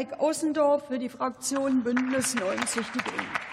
Mike Ossendorf für die Fraktion Bündnis 90 Die Grünen.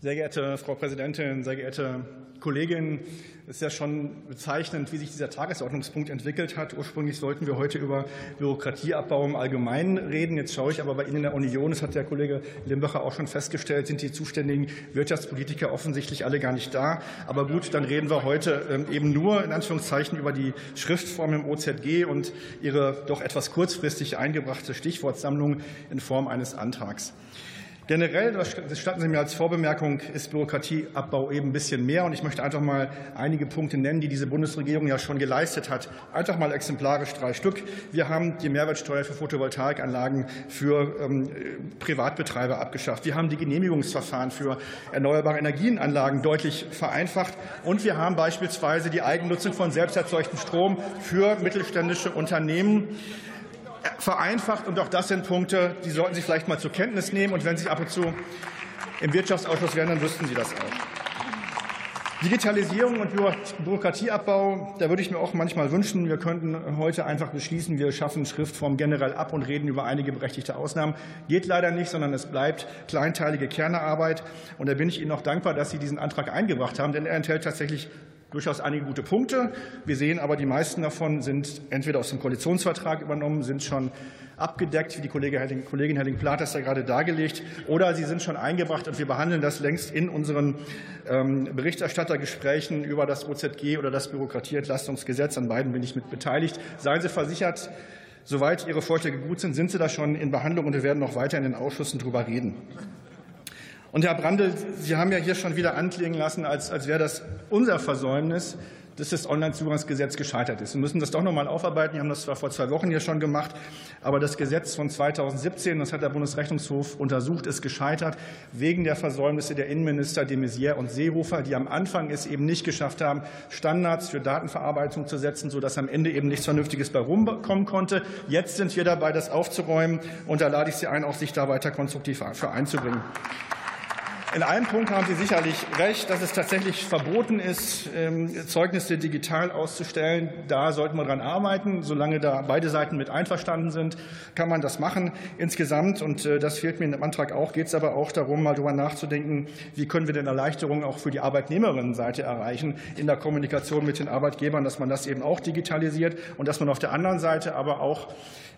Sehr geehrte Frau Präsidentin, sehr geehrte Kolleginnen, es ist ja schon bezeichnend, wie sich dieser Tagesordnungspunkt entwickelt hat. Ursprünglich sollten wir heute über Bürokratieabbau im Allgemeinen reden. Jetzt schaue ich aber bei Ihnen in der Union, das hat der Kollege Limbacher auch schon festgestellt, sind die zuständigen Wirtschaftspolitiker offensichtlich alle gar nicht da. Aber gut, dann reden wir heute ähm, eben nur in Anführungszeichen über die Schriftform im OZG und ihre doch etwas kurzfristig eingebrachte Stichwortsammlung in Form eines Antrags. Generell, das gestatten Sie mir als Vorbemerkung, ist Bürokratieabbau eben ein bisschen mehr. Und ich möchte einfach mal einige Punkte nennen, die diese Bundesregierung ja schon geleistet hat. Einfach mal exemplarisch drei Stück. Wir haben die Mehrwertsteuer für Photovoltaikanlagen für ähm, Privatbetreiber abgeschafft. Wir haben die Genehmigungsverfahren für erneuerbare Energienanlagen deutlich vereinfacht. Und wir haben beispielsweise die Eigennutzung von selbsterzeugtem Strom für mittelständische Unternehmen vereinfacht. Und auch das sind Punkte, die sollten Sie vielleicht mal zur Kenntnis nehmen. Und wenn Sie ab und zu im Wirtschaftsausschuss wären, dann wüssten Sie das auch. Digitalisierung und Bürokratieabbau, da würde ich mir auch manchmal wünschen, wir könnten heute einfach beschließen, wir schaffen Schriftform generell ab und reden über einige berechtigte Ausnahmen. Geht leider nicht, sondern es bleibt kleinteilige Kernearbeit. Und da bin ich Ihnen auch dankbar, dass Sie diesen Antrag eingebracht haben, denn er enthält tatsächlich durchaus einige gute Punkte. Wir sehen aber, die meisten davon sind entweder aus dem Koalitionsvertrag übernommen, sind schon abgedeckt, wie die Kollegin Herrling-Plath das ja gerade dargelegt, oder sie sind schon eingebracht und wir behandeln das längst in unseren ähm, Berichterstattergesprächen über das OZG oder das Bürokratieentlastungsgesetz. An beiden bin ich mit beteiligt. Seien Sie versichert, soweit Ihre Vorschläge gut sind, sind sie da schon in Behandlung und wir werden noch weiter in den Ausschüssen darüber reden. Und Herr Brandl, Sie haben ja hier schon wieder anklingen lassen, als, als wäre das unser Versäumnis, dass das Onlinezugangsgesetz gescheitert ist. Wir müssen das doch noch mal aufarbeiten. Wir haben das zwar vor zwei Wochen hier schon gemacht, aber das Gesetz von 2017, das hat der Bundesrechnungshof untersucht, ist gescheitert wegen der Versäumnisse der Innenminister de Maizière und Seehofer, die am Anfang es eben nicht geschafft haben, Standards für Datenverarbeitung zu setzen, sodass am Ende eben nichts Vernünftiges bei rumkommen konnte. Jetzt sind wir dabei, das aufzuräumen, und da lade ich Sie ein, auch sich da weiter konstruktiv für einzubringen. In einem Punkt haben Sie sicherlich recht, dass es tatsächlich verboten ist, ähm, Zeugnisse digital auszustellen. Da sollten wir dran arbeiten. Solange da beide Seiten mit einverstanden sind, kann man das machen. Insgesamt, und äh, das fehlt mir in dem Antrag auch, geht es aber auch darum, mal darüber nachzudenken, wie können wir denn Erleichterungen auch für die Arbeitnehmerinnenseite erreichen in der Kommunikation mit den Arbeitgebern, dass man das eben auch digitalisiert und dass man auf der anderen Seite aber auch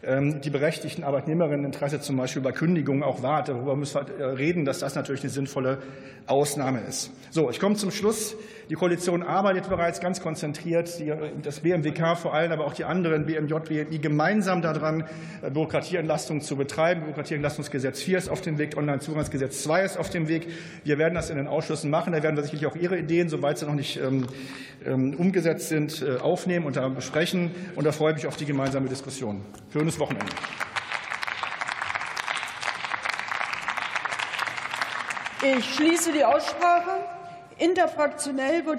ähm, die berechtigten Arbeitnehmerinneninteresse zum Beispiel bei Kündigungen auch wahrt. Darüber müssen wir äh, reden, dass das natürlich eine sinnvolle Ausnahme ist. So, ich komme zum Schluss. Die Koalition arbeitet bereits ganz konzentriert, das BMWK vor allem, aber auch die anderen BMJ, BMI gemeinsam daran, äh, Bürokratieentlastung zu betreiben. Bürokratieentlastungsgesetz 4 ist auf dem Weg, Onlinezugangsgesetz 2 ist auf dem Weg. Wir werden das in den Ausschüssen machen. Da werden wir sicherlich auch Ihre Ideen, soweit sie noch nicht ähm, ähm, umgesetzt sind, äh, aufnehmen und da besprechen. Und da freue ich mich auf die gemeinsame Diskussion. Schönes Wochenende. Ich schließe die Aussprache. Interfraktionell wird die